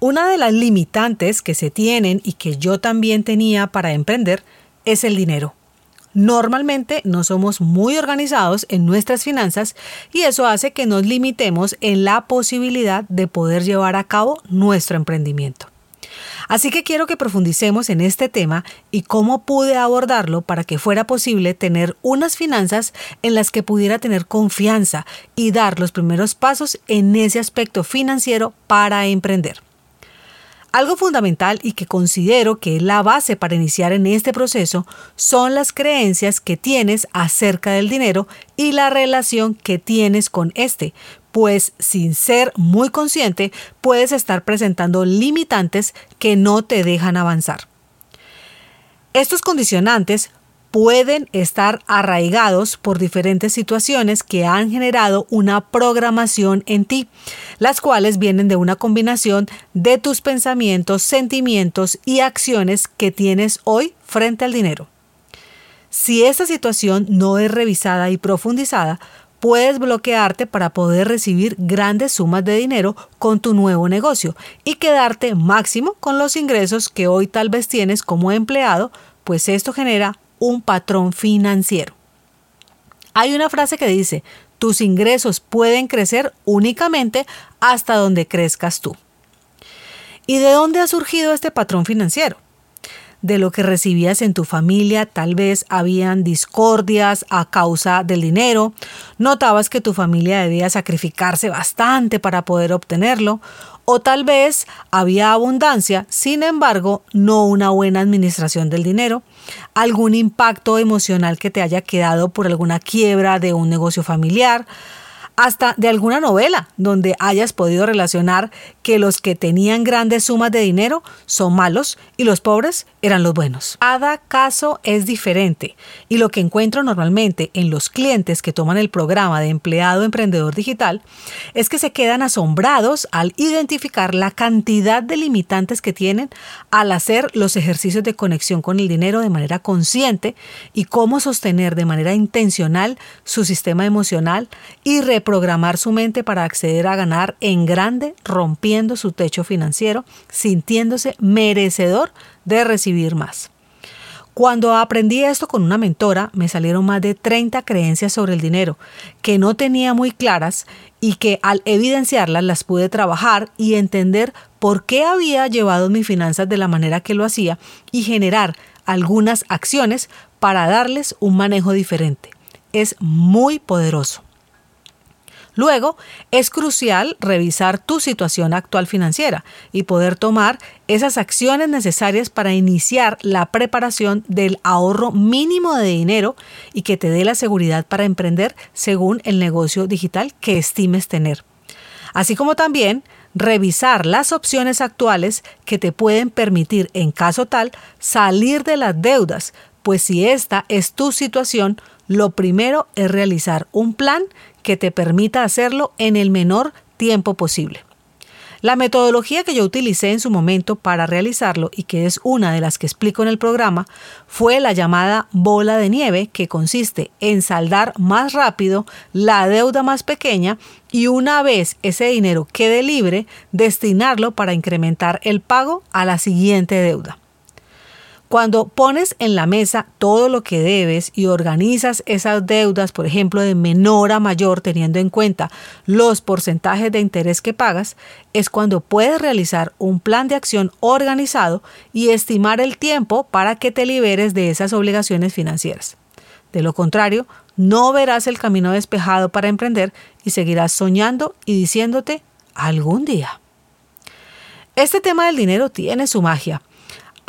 Una de las limitantes que se tienen y que yo también tenía para emprender es el dinero. Normalmente no somos muy organizados en nuestras finanzas y eso hace que nos limitemos en la posibilidad de poder llevar a cabo nuestro emprendimiento. Así que quiero que profundicemos en este tema y cómo pude abordarlo para que fuera posible tener unas finanzas en las que pudiera tener confianza y dar los primeros pasos en ese aspecto financiero para emprender. Algo fundamental y que considero que es la base para iniciar en este proceso son las creencias que tienes acerca del dinero y la relación que tienes con este, pues sin ser muy consciente puedes estar presentando limitantes que no te dejan avanzar. Estos condicionantes pueden estar arraigados por diferentes situaciones que han generado una programación en ti, las cuales vienen de una combinación de tus pensamientos, sentimientos y acciones que tienes hoy frente al dinero. Si esta situación no es revisada y profundizada, puedes bloquearte para poder recibir grandes sumas de dinero con tu nuevo negocio y quedarte máximo con los ingresos que hoy tal vez tienes como empleado, pues esto genera un patrón financiero. Hay una frase que dice, tus ingresos pueden crecer únicamente hasta donde crezcas tú. ¿Y de dónde ha surgido este patrón financiero? De lo que recibías en tu familia, tal vez habían discordias a causa del dinero, notabas que tu familia debía sacrificarse bastante para poder obtenerlo, o tal vez había abundancia, sin embargo, no una buena administración del dinero, algún impacto emocional que te haya quedado por alguna quiebra de un negocio familiar, hasta de alguna novela donde hayas podido relacionar que los que tenían grandes sumas de dinero son malos y los pobres eran los buenos. Cada caso es diferente y lo que encuentro normalmente en los clientes que toman el programa de empleado emprendedor digital es que se quedan asombrados al identificar la cantidad de limitantes que tienen al hacer los ejercicios de conexión con el dinero de manera consciente y cómo sostener de manera intencional su sistema emocional y reprogramar su mente para acceder a ganar en grande rompiendo su techo financiero, sintiéndose merecedor de recibir más. Cuando aprendí esto con una mentora, me salieron más de 30 creencias sobre el dinero que no tenía muy claras y que al evidenciarlas las pude trabajar y entender por qué había llevado mis finanzas de la manera que lo hacía y generar algunas acciones para darles un manejo diferente. Es muy poderoso. Luego, es crucial revisar tu situación actual financiera y poder tomar esas acciones necesarias para iniciar la preparación del ahorro mínimo de dinero y que te dé la seguridad para emprender según el negocio digital que estimes tener. Así como también revisar las opciones actuales que te pueden permitir, en caso tal, salir de las deudas, pues si esta es tu situación, lo primero es realizar un plan que te permita hacerlo en el menor tiempo posible. La metodología que yo utilicé en su momento para realizarlo y que es una de las que explico en el programa fue la llamada bola de nieve que consiste en saldar más rápido la deuda más pequeña y una vez ese dinero quede libre destinarlo para incrementar el pago a la siguiente deuda. Cuando pones en la mesa todo lo que debes y organizas esas deudas, por ejemplo, de menor a mayor, teniendo en cuenta los porcentajes de interés que pagas, es cuando puedes realizar un plan de acción organizado y estimar el tiempo para que te liberes de esas obligaciones financieras. De lo contrario, no verás el camino despejado para emprender y seguirás soñando y diciéndote algún día. Este tema del dinero tiene su magia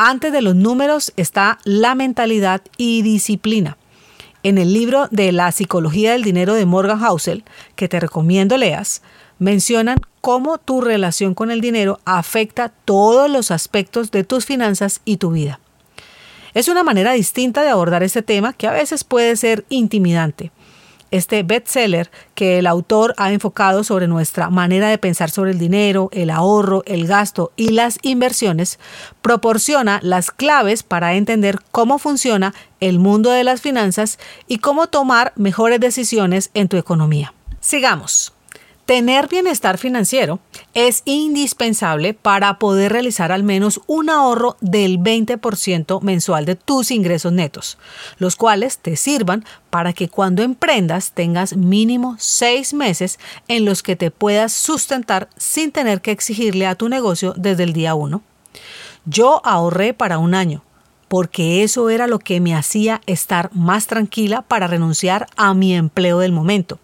antes de los números está la mentalidad y disciplina. En el libro de la psicología del dinero de Morgan Housel, que te recomiendo leas, mencionan cómo tu relación con el dinero afecta todos los aspectos de tus finanzas y tu vida. Es una manera distinta de abordar este tema que a veces puede ser intimidante. Este bestseller que el autor ha enfocado sobre nuestra manera de pensar sobre el dinero, el ahorro, el gasto y las inversiones, proporciona las claves para entender cómo funciona el mundo de las finanzas y cómo tomar mejores decisiones en tu economía. Sigamos. Tener bienestar financiero es indispensable para poder realizar al menos un ahorro del 20% mensual de tus ingresos netos, los cuales te sirvan para que cuando emprendas tengas mínimo seis meses en los que te puedas sustentar sin tener que exigirle a tu negocio desde el día 1. Yo ahorré para un año, porque eso era lo que me hacía estar más tranquila para renunciar a mi empleo del momento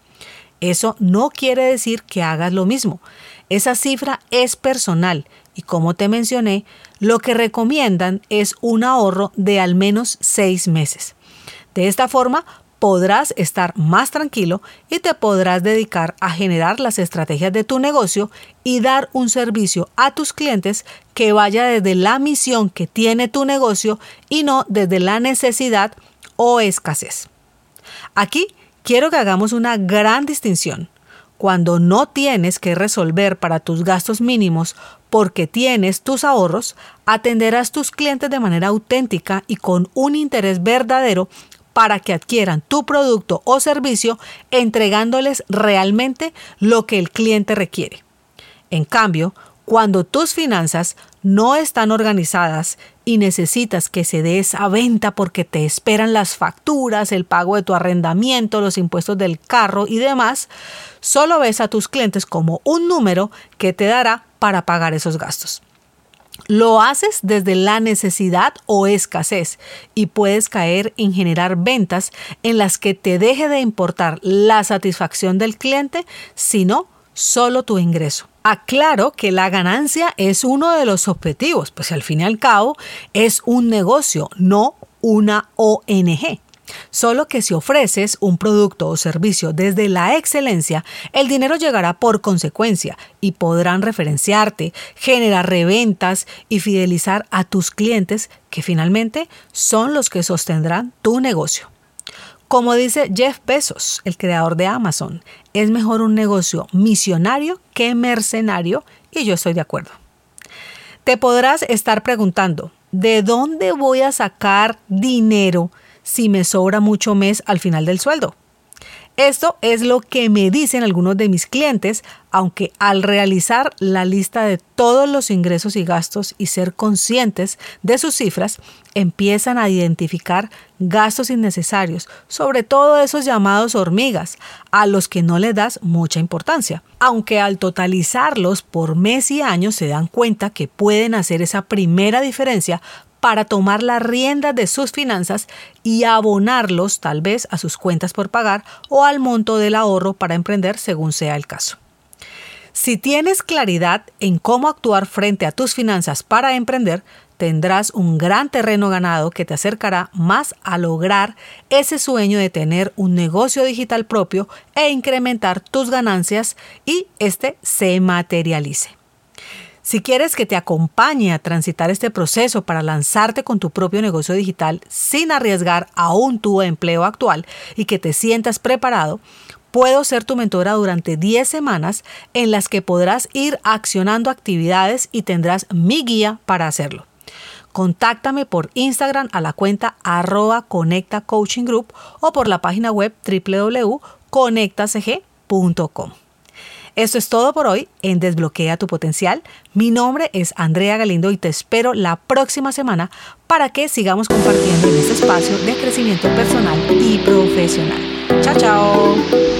eso no quiere decir que hagas lo mismo. Esa cifra es personal y como te mencioné, lo que recomiendan es un ahorro de al menos seis meses. De esta forma, podrás estar más tranquilo y te podrás dedicar a generar las estrategias de tu negocio y dar un servicio a tus clientes que vaya desde la misión que tiene tu negocio y no desde la necesidad o escasez. Aquí quiero que hagamos una gran distinción. Cuando no tienes que resolver para tus gastos mínimos porque tienes tus ahorros, atenderás tus clientes de manera auténtica y con un interés verdadero para que adquieran tu producto o servicio entregándoles realmente lo que el cliente requiere. En cambio, cuando tus finanzas no están organizadas y necesitas que se dé esa venta porque te esperan las facturas, el pago de tu arrendamiento, los impuestos del carro y demás, solo ves a tus clientes como un número que te dará para pagar esos gastos. Lo haces desde la necesidad o escasez y puedes caer en generar ventas en las que te deje de importar la satisfacción del cliente, sino solo tu ingreso. Aclaro que la ganancia es uno de los objetivos, pues al fin y al cabo es un negocio, no una ONG. Solo que si ofreces un producto o servicio desde la excelencia, el dinero llegará por consecuencia y podrán referenciarte, generar reventas y fidelizar a tus clientes que finalmente son los que sostendrán tu negocio. Como dice Jeff Bezos, el creador de Amazon, es mejor un negocio misionario que mercenario y yo estoy de acuerdo. Te podrás estar preguntando, ¿de dónde voy a sacar dinero si me sobra mucho mes al final del sueldo? Esto es lo que me dicen algunos de mis clientes, aunque al realizar la lista de todos los ingresos y gastos y ser conscientes de sus cifras, empiezan a identificar gastos innecesarios, sobre todo esos llamados hormigas, a los que no le das mucha importancia. Aunque al totalizarlos por mes y año se dan cuenta que pueden hacer esa primera diferencia para tomar la rienda de sus finanzas y abonarlos tal vez a sus cuentas por pagar o al monto del ahorro para emprender según sea el caso. Si tienes claridad en cómo actuar frente a tus finanzas para emprender, tendrás un gran terreno ganado que te acercará más a lograr ese sueño de tener un negocio digital propio e incrementar tus ganancias y este se materialice. Si quieres que te acompañe a transitar este proceso para lanzarte con tu propio negocio digital sin arriesgar aún tu empleo actual y que te sientas preparado, puedo ser tu mentora durante 10 semanas en las que podrás ir accionando actividades y tendrás mi guía para hacerlo. Contáctame por Instagram a la cuenta arroba Conecta Coaching Group o por la página web www.conectacg.com. Esto es todo por hoy en Desbloquea tu potencial. Mi nombre es Andrea Galindo y te espero la próxima semana para que sigamos compartiendo en este espacio de crecimiento personal y profesional. Chao, chao.